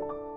you.